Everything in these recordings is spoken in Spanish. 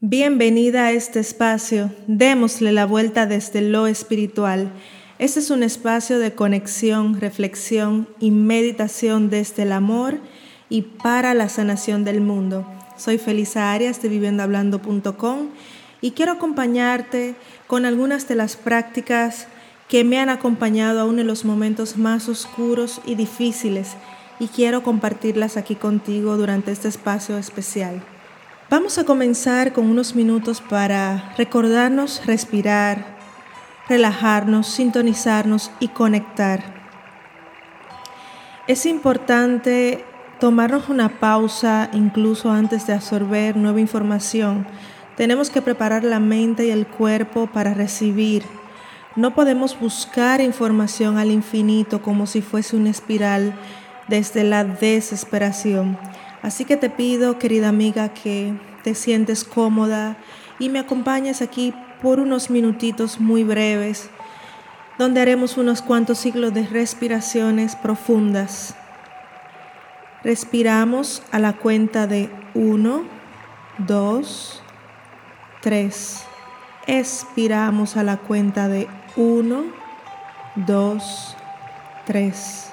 Bienvenida a este espacio. Démosle la vuelta desde lo espiritual. Este es un espacio de conexión, reflexión y meditación desde el amor y para la sanación del mundo. Soy Felisa Arias de viviendohablando.com y quiero acompañarte con algunas de las prácticas que me han acompañado aún en los momentos más oscuros y difíciles y quiero compartirlas aquí contigo durante este espacio especial. Vamos a comenzar con unos minutos para recordarnos respirar, relajarnos, sintonizarnos y conectar. Es importante tomarnos una pausa incluso antes de absorber nueva información. Tenemos que preparar la mente y el cuerpo para recibir. No podemos buscar información al infinito como si fuese una espiral desde la desesperación. Así que te pido, querida amiga, que te sientes cómoda y me acompañes aquí por unos minutitos muy breves, donde haremos unos cuantos ciclos de respiraciones profundas. Respiramos a la cuenta de 1, 2, 3. Expiramos a la cuenta de 1, 2, 3.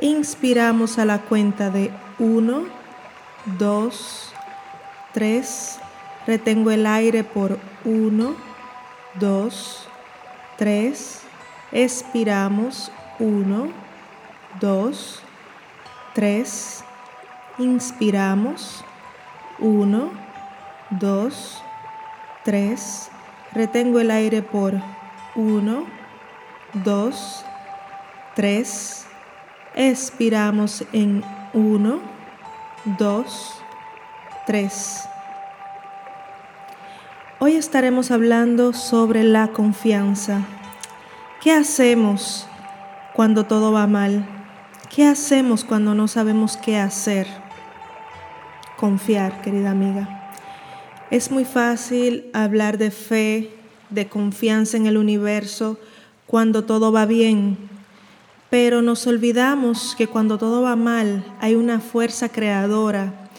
Inspiramos a la cuenta de 1, 2, 3. Retengo el aire por 1, 2, 3. Expiramos 1, 2, 3. Inspiramos 1, 2, 3. Retengo el aire por 1, 2, 3. Expiramos en 1, 2, 3. Hoy estaremos hablando sobre la confianza. ¿Qué hacemos cuando todo va mal? ¿Qué hacemos cuando no sabemos qué hacer? Confiar, querida amiga. Es muy fácil hablar de fe, de confianza en el universo cuando todo va bien, pero nos olvidamos que cuando todo va mal hay una fuerza creadora,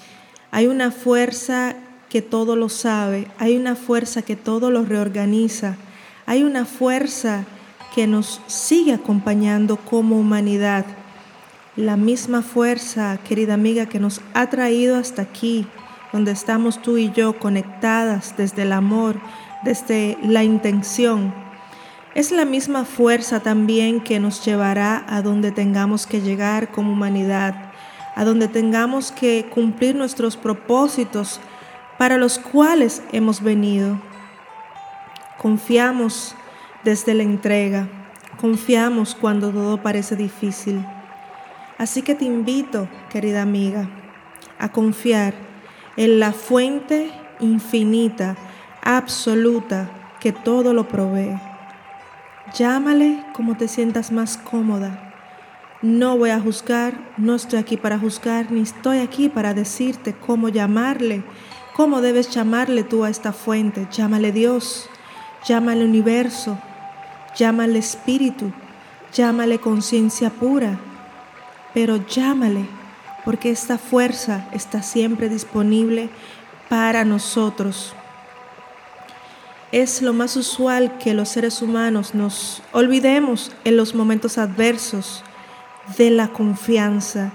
hay una fuerza que todo lo sabe, hay una fuerza que todo lo reorganiza, hay una fuerza que nos sigue acompañando como humanidad. La misma fuerza, querida amiga, que nos ha traído hasta aquí, donde estamos tú y yo conectadas desde el amor, desde la intención es la misma fuerza también que nos llevará a donde tengamos que llegar como humanidad, a donde tengamos que cumplir nuestros propósitos para los cuales hemos venido. Confiamos desde la entrega, confiamos cuando todo parece difícil. Así que te invito, querida amiga, a confiar en la fuente infinita, absoluta, que todo lo provee. Llámale como te sientas más cómoda. No voy a juzgar, no estoy aquí para juzgar, ni estoy aquí para decirte cómo llamarle, cómo debes llamarle tú a esta fuente. Llámale Dios, llámale universo, llámale espíritu, llámale conciencia pura, pero llámale porque esta fuerza está siempre disponible para nosotros es lo más usual que los seres humanos nos olvidemos en los momentos adversos de la confianza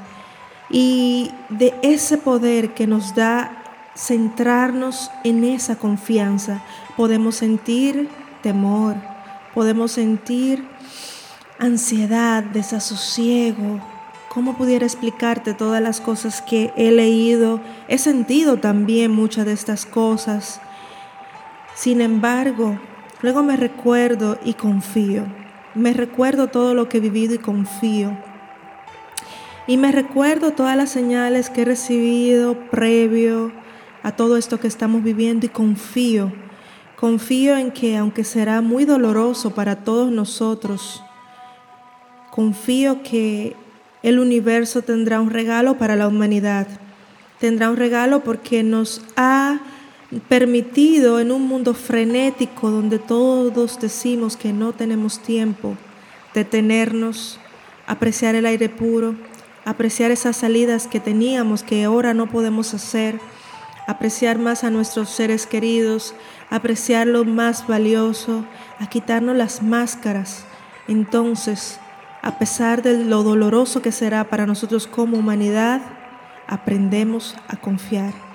y de ese poder que nos da centrarnos en esa confianza. Podemos sentir temor, podemos sentir ansiedad, desasosiego. ¿Cómo pudiera explicarte todas las cosas que he leído? He sentido también muchas de estas cosas sin embargo, luego me recuerdo y confío. Me recuerdo todo lo que he vivido y confío. Y me recuerdo todas las señales que he recibido previo a todo esto que estamos viviendo y confío. Confío en que aunque será muy doloroso para todos nosotros, confío que el universo tendrá un regalo para la humanidad. Tendrá un regalo porque nos ha permitido en un mundo frenético donde todos decimos que no tenemos tiempo, detenernos, apreciar el aire puro, apreciar esas salidas que teníamos que ahora no podemos hacer, apreciar más a nuestros seres queridos, apreciar lo más valioso, a quitarnos las máscaras. Entonces, a pesar de lo doloroso que será para nosotros como humanidad, aprendemos a confiar.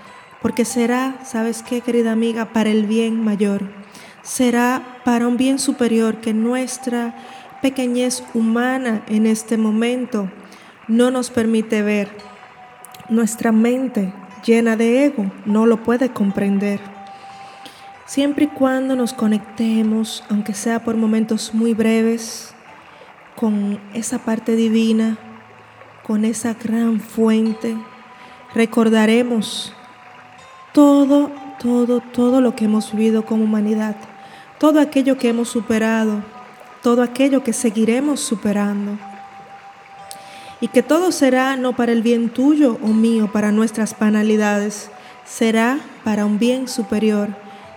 Porque será, ¿sabes qué, querida amiga? Para el bien mayor. Será para un bien superior que nuestra pequeñez humana en este momento no nos permite ver. Nuestra mente llena de ego no lo puede comprender. Siempre y cuando nos conectemos, aunque sea por momentos muy breves, con esa parte divina, con esa gran fuente, recordaremos todo, todo, todo lo que hemos vivido como humanidad, todo aquello que hemos superado, todo aquello que seguiremos superando. Y que todo será no para el bien tuyo o mío, para nuestras banalidades, será para un bien superior,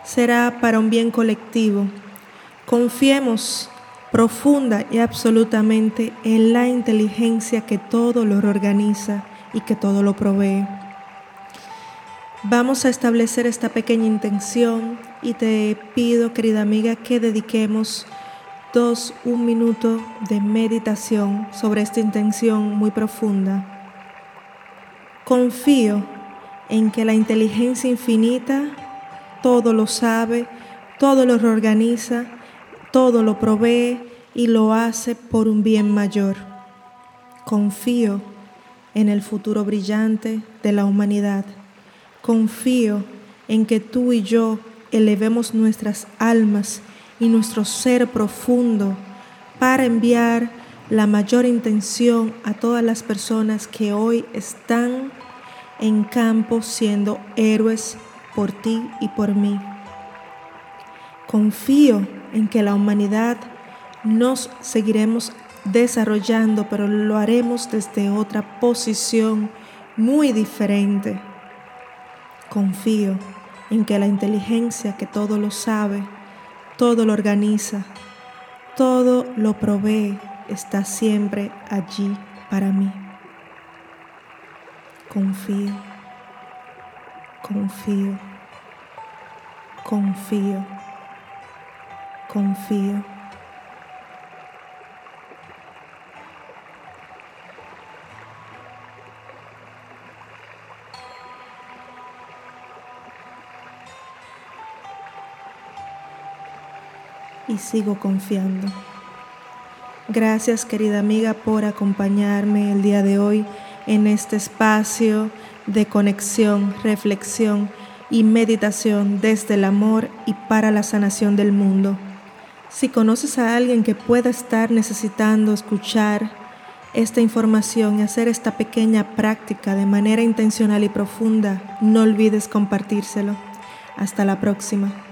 será para un bien colectivo. Confiemos profunda y absolutamente en la inteligencia que todo lo organiza y que todo lo provee. Vamos a establecer esta pequeña intención y te pido, querida amiga, que dediquemos dos, un minuto de meditación sobre esta intención muy profunda. Confío en que la inteligencia infinita todo lo sabe, todo lo reorganiza, todo lo provee y lo hace por un bien mayor. Confío en el futuro brillante de la humanidad. Confío en que tú y yo elevemos nuestras almas y nuestro ser profundo para enviar la mayor intención a todas las personas que hoy están en campo siendo héroes por ti y por mí. Confío en que la humanidad nos seguiremos desarrollando, pero lo haremos desde otra posición muy diferente. Confío en que la inteligencia que todo lo sabe, todo lo organiza, todo lo provee, está siempre allí para mí. Confío, confío, confío, confío. Sigo confiando. Gracias querida amiga por acompañarme el día de hoy en este espacio de conexión, reflexión y meditación desde el amor y para la sanación del mundo. Si conoces a alguien que pueda estar necesitando escuchar esta información y hacer esta pequeña práctica de manera intencional y profunda, no olvides compartírselo. Hasta la próxima.